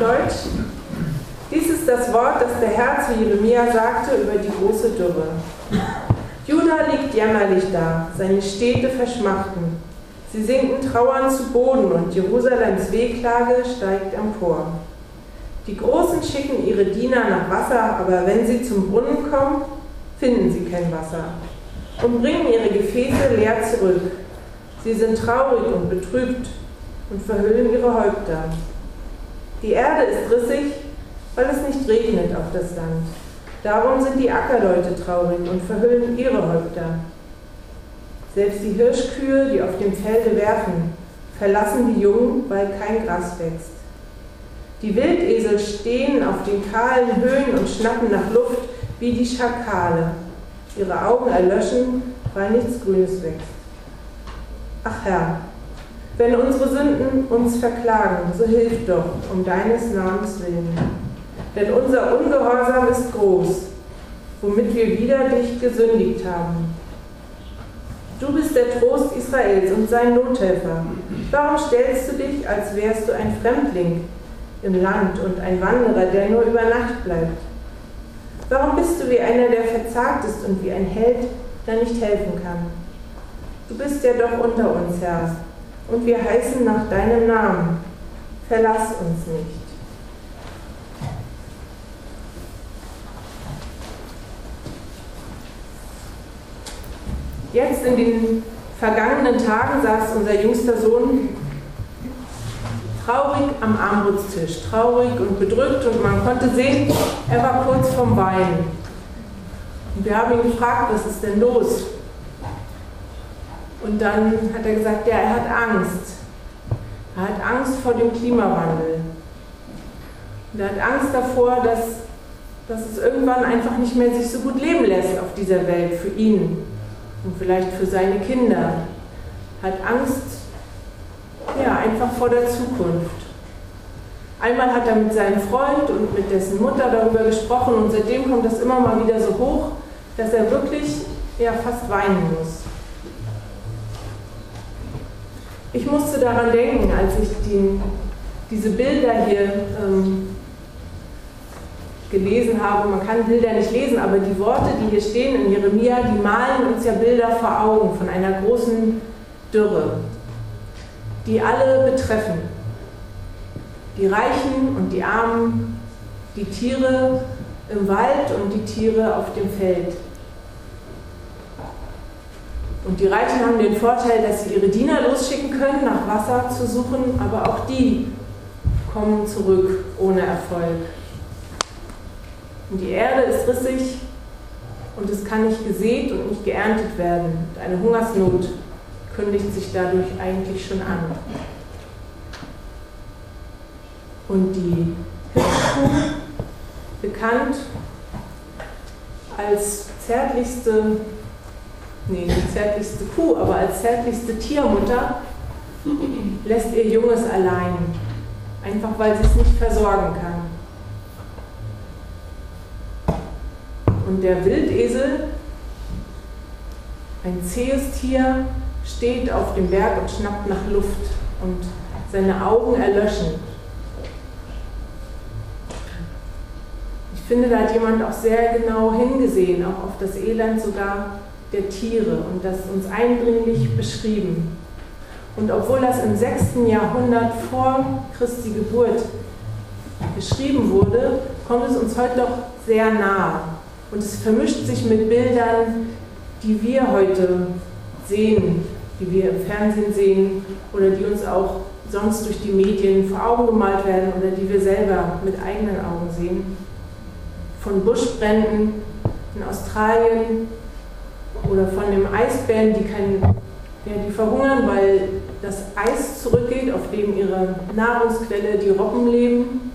Deutsch. Dies ist das Wort, das der Herr zu Jeremia sagte über die große Dürre. Juda liegt jämmerlich da, seine Städte verschmachten. Sie sinken trauernd zu Boden und Jerusalems Wehklage steigt empor. Die Großen schicken ihre Diener nach Wasser, aber wenn sie zum Brunnen kommen, finden sie kein Wasser und bringen ihre Gefäße leer zurück. Sie sind traurig und betrübt und verhüllen ihre Häupter. Die Erde ist rissig, weil es nicht regnet auf das Land. Darum sind die Ackerleute traurig und verhüllen ihre Häupter. Selbst die Hirschkühe, die auf dem Felde werfen, verlassen die Jungen, weil kein Gras wächst. Die Wildesel stehen auf den kahlen Höhen und schnappen nach Luft wie die Schakale. Ihre Augen erlöschen, weil nichts Grünes wächst. Ach Herr, wenn unsere Sünden uns verklagen, so hilf doch um deines Namens willen. Denn unser Ungehorsam ist groß, womit wir wider dich gesündigt haben. Du bist der Trost Israels und sein Nothelfer. Warum stellst du dich, als wärst du ein Fremdling im Land und ein Wanderer, der nur über Nacht bleibt? Warum bist du wie einer, der verzagt ist und wie ein Held, der nicht helfen kann? Du bist ja doch unter uns, Herr, und wir heißen nach deinem Namen. Verlass uns nicht. Jetzt in den vergangenen Tagen saß unser jüngster Sohn traurig am Armutstisch, traurig und bedrückt und man konnte sehen, er war kurz vorm Weinen. Und wir haben ihn gefragt, was ist denn los? Und dann hat er gesagt, ja, er hat Angst. Er hat Angst vor dem Klimawandel. Und er hat Angst davor, dass, dass es irgendwann einfach nicht mehr sich so gut leben lässt auf dieser Welt für ihn und vielleicht für seine Kinder. Er hat Angst, ja, einfach vor der Zukunft. Einmal hat er mit seinem Freund und mit dessen Mutter darüber gesprochen und seitdem kommt das immer mal wieder so hoch, dass er wirklich ja, fast weinen muss. Ich musste daran denken, als ich die, diese Bilder hier ähm, gelesen habe. Man kann Bilder nicht lesen, aber die Worte, die hier stehen in Jeremia, die malen uns ja Bilder vor Augen von einer großen Dürre, die alle betreffen. Die Reichen und die Armen, die Tiere im Wald und die Tiere auf dem Feld. Und die Reichen haben den Vorteil, dass sie ihre Diener losschicken können, nach Wasser zu suchen, aber auch die kommen zurück ohne Erfolg. Und die Erde ist rissig und es kann nicht gesät und nicht geerntet werden. Und eine Hungersnot kündigt sich dadurch eigentlich schon an. Und die Hirschkuh, bekannt als zärtlichste nee, die zärtlichste Kuh, aber als zärtlichste Tiermutter lässt ihr Junges allein, einfach weil sie es nicht versorgen kann. Und der Wildesel, ein zähes Tier, steht auf dem Berg und schnappt nach Luft und seine Augen erlöschen. Ich finde, da hat jemand auch sehr genau hingesehen, auch auf das Elend sogar der Tiere und das uns eindringlich beschrieben. Und obwohl das im 6. Jahrhundert vor Christi Geburt geschrieben wurde, kommt es uns heute doch sehr nahe. Und es vermischt sich mit Bildern, die wir heute sehen, die wir im Fernsehen sehen oder die uns auch sonst durch die Medien vor Augen gemalt werden oder die wir selber mit eigenen Augen sehen. Von Buschbränden in Australien, oder von den Eisbären, die, kein, ja, die verhungern, weil das Eis zurückgeht, auf dem ihre Nahrungsquelle die Robben leben.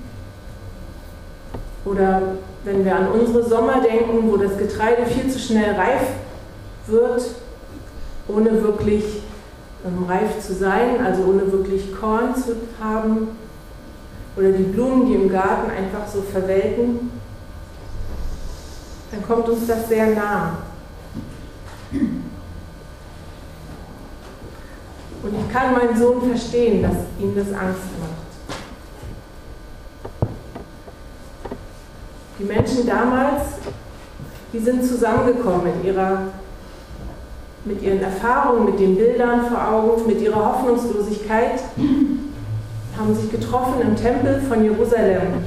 Oder wenn wir an unsere Sommer denken, wo das Getreide viel zu schnell reif wird, ohne wirklich ähm, reif zu sein, also ohne wirklich Korn zu haben. Oder die Blumen, die im Garten einfach so verwelken, dann kommt uns das sehr nah. Und ich kann meinen Sohn verstehen, dass ihm das Angst macht. Die Menschen damals, die sind zusammengekommen mit, ihrer, mit ihren Erfahrungen, mit den Bildern vor Augen, mit ihrer Hoffnungslosigkeit, haben sich getroffen im Tempel von Jerusalem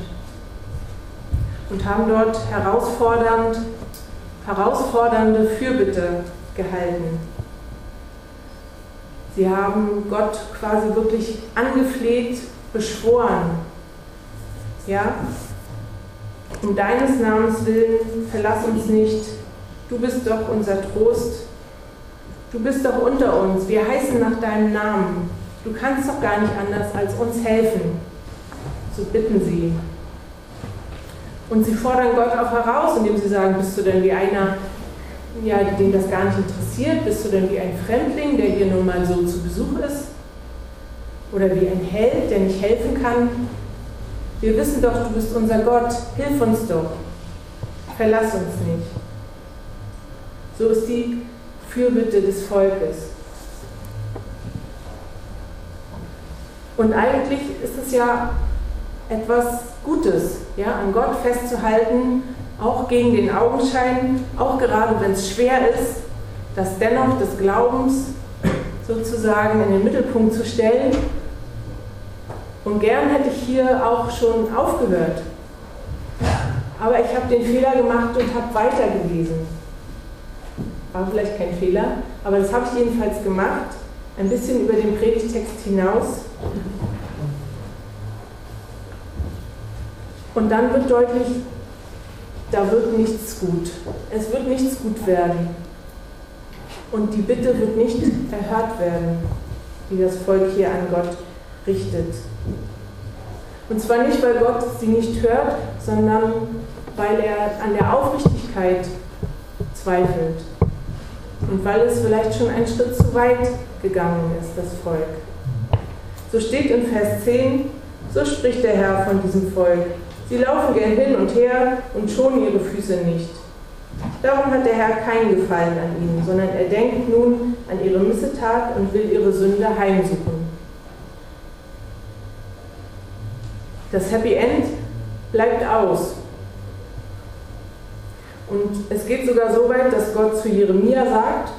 und haben dort herausfordernd, herausfordernde Fürbitte gehalten. Sie haben Gott quasi wirklich angefleht, beschworen. Ja? Um deines Namens willen, verlass uns nicht. Du bist doch unser Trost. Du bist doch unter uns. Wir heißen nach deinem Namen. Du kannst doch gar nicht anders als uns helfen. So bitten sie. Und sie fordern Gott auch heraus, indem sie sagen, bist du denn wie einer, ja, den das gar nicht interessiert? Bist du denn wie ein Fremdling, der hier nun mal so zu Besuch ist? Oder wie ein Held, der nicht helfen kann? Wir wissen doch, du bist unser Gott. Hilf uns doch. Verlass uns nicht. So ist die Fürbitte des Volkes. Und eigentlich ist es ja etwas Gutes, ja, an Gott festzuhalten, auch gegen den Augenschein, auch gerade wenn es schwer ist, das dennoch des Glaubens sozusagen in den Mittelpunkt zu stellen. Und gern hätte ich hier auch schon aufgehört. Aber ich habe den Fehler gemacht und habe weitergelesen. War vielleicht kein Fehler, aber das habe ich jedenfalls gemacht, ein bisschen über den Predigtext hinaus. Und dann wird deutlich, da wird nichts gut. Es wird nichts gut werden. Und die Bitte wird nicht erhört werden, die das Volk hier an Gott richtet. Und zwar nicht, weil Gott sie nicht hört, sondern weil er an der Aufrichtigkeit zweifelt. Und weil es vielleicht schon einen Schritt zu weit gegangen ist, das Volk. So steht in Vers 10, so spricht der Herr von diesem Volk. Sie laufen gern hin und her und schonen ihre Füße nicht. Darum hat der Herr keinen Gefallen an ihnen, sondern er denkt nun an ihre Missetat und will ihre Sünde heimsuchen. Das Happy End bleibt aus. Und es geht sogar so weit, dass Gott zu Jeremia sagt,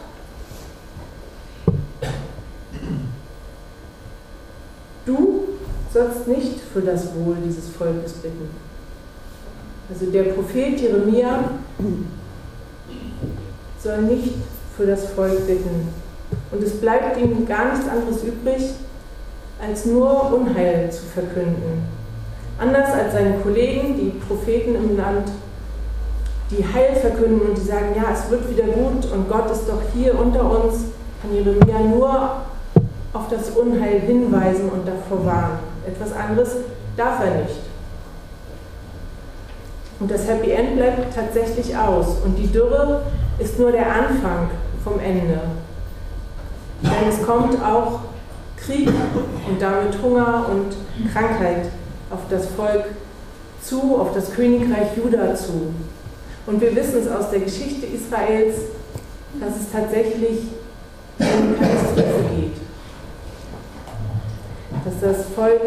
du sollst nicht für das Wohl dieses Volkes bitten. Also der Prophet Jeremia soll nicht für das Volk bitten. Und es bleibt ihm gar nichts anderes übrig, als nur Unheil zu verkünden. Anders als seine Kollegen, die Propheten im Land, die Heil verkünden und die sagen, ja, es wird wieder gut und Gott ist doch hier unter uns, kann Jeremia nur auf das Unheil hinweisen und davor warnen. Etwas anderes darf er nicht. Und das Happy End bleibt tatsächlich aus. Und die Dürre ist nur der Anfang vom Ende. Denn es kommt auch Krieg und damit Hunger und Krankheit auf das Volk zu, auf das Königreich Juda zu. Und wir wissen es aus der Geschichte Israels, dass es tatsächlich um Katastrophe geht. Das Volk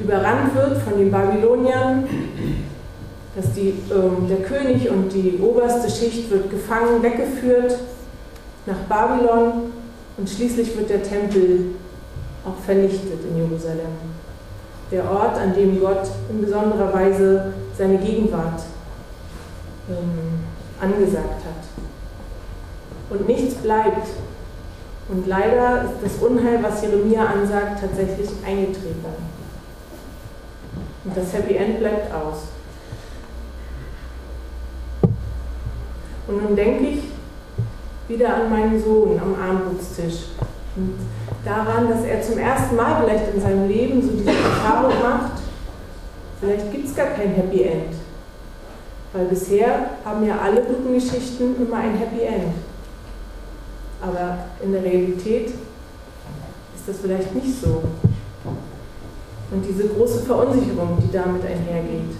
überrannt wird von den Babyloniern, dass die, äh, der König und die oberste Schicht wird gefangen, weggeführt nach Babylon und schließlich wird der Tempel auch vernichtet in Jerusalem. Der Ort, an dem Gott in besonderer Weise seine Gegenwart ähm, angesagt hat. Und nichts bleibt. Und leider ist das Unheil, was Jeremia ansagt, tatsächlich eingetreten. Und das Happy End bleibt aus. Und nun denke ich wieder an meinen Sohn am Armutstisch und daran, dass er zum ersten Mal vielleicht in seinem Leben so diese Erfahrung macht, vielleicht gibt es gar kein Happy End. Weil bisher haben ja alle guten Geschichten immer ein Happy End. Aber in der Realität ist das vielleicht nicht so. Und diese große Verunsicherung, die damit einhergeht.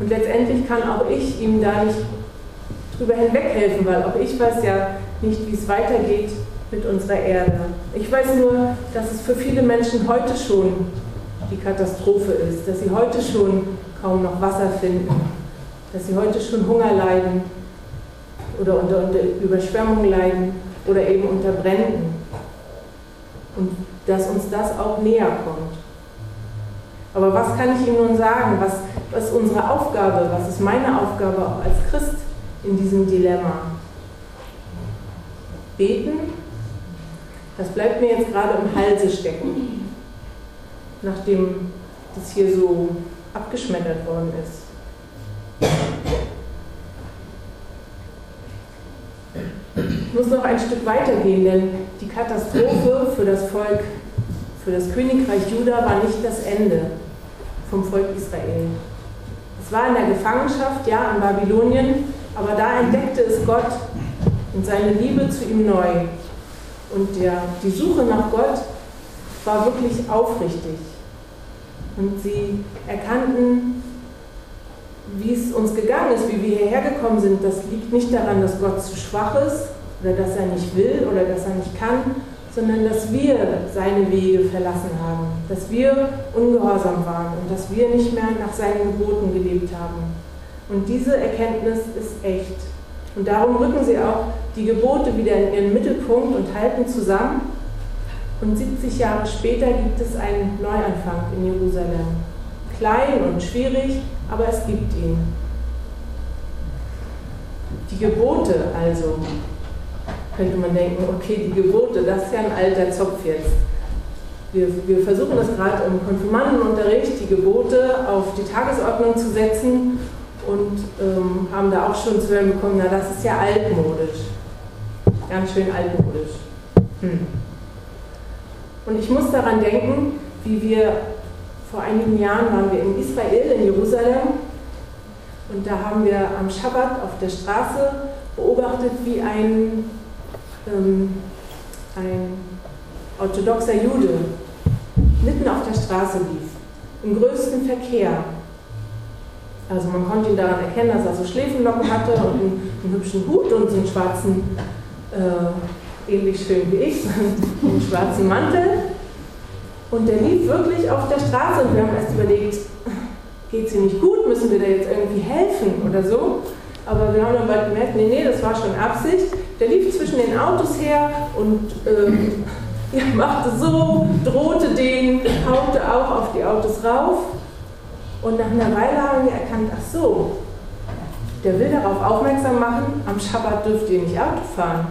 Und letztendlich kann auch ich ihm da nicht drüber hinweghelfen, weil auch ich weiß ja nicht, wie es weitergeht mit unserer Erde. Ich weiß nur, dass es für viele Menschen heute schon die Katastrophe ist, dass sie heute schon kaum noch Wasser finden dass sie heute schon Hunger leiden oder unter, unter Überschwemmung leiden oder eben unter Bränden. Und dass uns das auch näher kommt. Aber was kann ich Ihnen nun sagen? Was, was ist unsere Aufgabe? Was ist meine Aufgabe auch als Christ in diesem Dilemma? Beten? Das bleibt mir jetzt gerade im Halse stecken, nachdem das hier so abgeschmettert worden ist. Ich muss noch ein Stück weitergehen, denn die Katastrophe für das Volk, für das Königreich Juda war nicht das Ende vom Volk Israel. Es war in der Gefangenschaft, ja, in Babylonien, aber da entdeckte es Gott und seine Liebe zu ihm neu. Und der, die Suche nach Gott war wirklich aufrichtig. Und sie erkannten, wie es uns gegangen ist, wie wir hierher gekommen sind. Das liegt nicht daran, dass Gott zu schwach ist oder dass er nicht will oder dass er nicht kann, sondern dass wir seine Wege verlassen haben, dass wir ungehorsam waren und dass wir nicht mehr nach seinen Geboten gelebt haben. Und diese Erkenntnis ist echt. Und darum rücken sie auch die Gebote wieder in ihren Mittelpunkt und halten zusammen. Und 70 Jahre später gibt es einen Neuanfang in Jerusalem. Klein und schwierig, aber es gibt ihn. Die Gebote also, könnte man denken, okay, die Gebote, das ist ja ein alter Zopf jetzt. Wir, wir versuchen das gerade im Konfirmandenunterricht, die Gebote auf die Tagesordnung zu setzen und ähm, haben da auch schon zu hören bekommen, na das ist ja altmodisch. Ganz schön altmodisch. Hm. Und ich muss daran denken, wie wir vor einigen Jahren waren wir in Israel, in Jerusalem, und da haben wir am Schabbat auf der Straße beobachtet, wie ein ähm, ein orthodoxer Jude mitten auf der Straße lief, im größten Verkehr. Also man konnte ihn daran erkennen, dass er so Schläfenlocken hatte und einen, einen hübschen Hut und so einen schwarzen, äh, ähnlich schön wie ich, einen schwarzen Mantel. Und der lief wirklich auf der Straße und wir haben erst überlegt, geht es ihm nicht gut, müssen wir da jetzt irgendwie helfen oder so. Aber wir haben dann bald gemerkt, nee, nee, das war schon Absicht. Der lief zwischen den Autos her und ähm, ja, machte so, drohte den, haute auch auf die Autos rauf. Und nach einer Weile haben wir erkannt, ach so, der will darauf aufmerksam machen, am Schabbat dürft ihr nicht Auto fahren.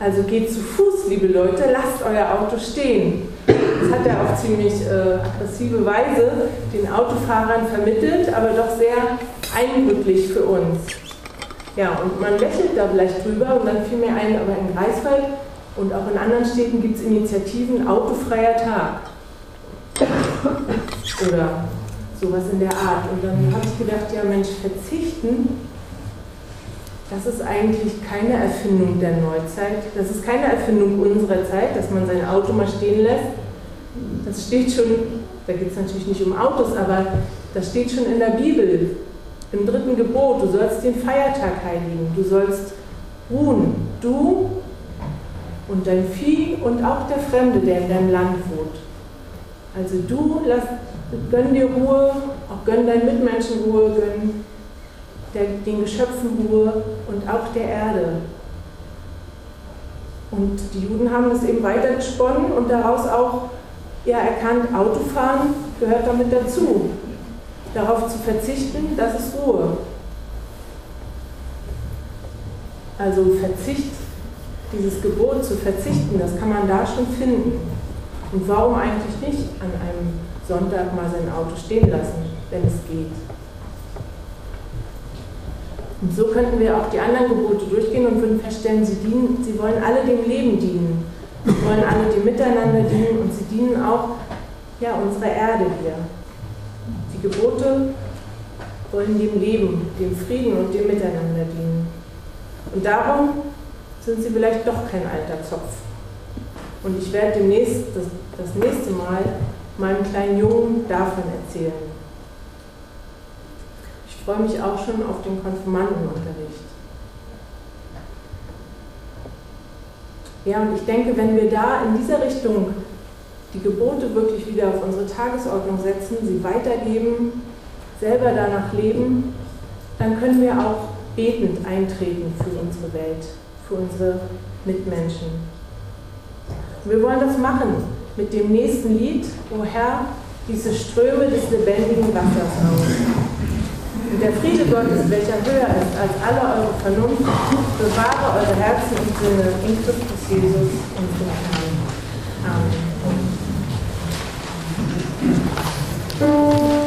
Also geht zu Fuß, liebe Leute, lasst euer Auto stehen. Das hat er auf ziemlich äh, aggressive Weise den Autofahrern vermittelt, aber doch sehr eindrücklich für uns. Ja, und man lächelt da vielleicht drüber und dann fiel mir ein, aber in Greifswald und auch in anderen Städten gibt es Initiativen Autofreier Tag. Oder sowas in der Art. Und dann habe ich gedacht, ja Mensch, verzichten, das ist eigentlich keine Erfindung der Neuzeit. Das ist keine Erfindung unserer Zeit, dass man sein Auto mal stehen lässt. Das steht schon, da geht es natürlich nicht um Autos, aber das steht schon in der Bibel. Im dritten Gebot, du sollst den Feiertag heiligen, du sollst ruhen, du und dein Vieh und auch der Fremde, der in deinem Land wohnt. Also du lass, gönn dir Ruhe, auch gönn deinen Mitmenschen Ruhe, gönn der, den Geschöpfen Ruhe und auch der Erde. Und die Juden haben das eben weitergesponnen und daraus auch ja, erkannt, Autofahren gehört damit dazu darauf zu verzichten, das ist Ruhe. Also Verzicht, dieses Gebot zu verzichten, das kann man da schon finden. Und warum eigentlich nicht an einem Sonntag mal sein Auto stehen lassen, wenn es geht? Und so könnten wir auch die anderen Gebote durchgehen und würden feststellen, sie, dienen, sie wollen alle dem Leben dienen. Sie wollen alle dem Miteinander dienen und sie dienen auch ja, unserer Erde hier. Die Gebote wollen dem Leben, dem Frieden und dem Miteinander dienen. Und darum sind sie vielleicht doch kein alter Zopf. Und ich werde demnächst, das, das nächste Mal, meinem kleinen Jungen davon erzählen. Ich freue mich auch schon auf den Konfirmandenunterricht. Ja, und ich denke, wenn wir da in dieser Richtung die Gebote wirklich wieder auf unsere Tagesordnung setzen, sie weitergeben, selber danach leben, dann können wir auch betend eintreten für unsere Welt, für unsere Mitmenschen. wir wollen das machen mit dem nächsten Lied, O Herr, diese Ströme des lebendigen Wassers aus. Und der Friede Gottes, welcher höher ist als alle eure Vernunft, bewahre eure Herzen und Sinne in Christus Jesus, unserem Herrn. Amen.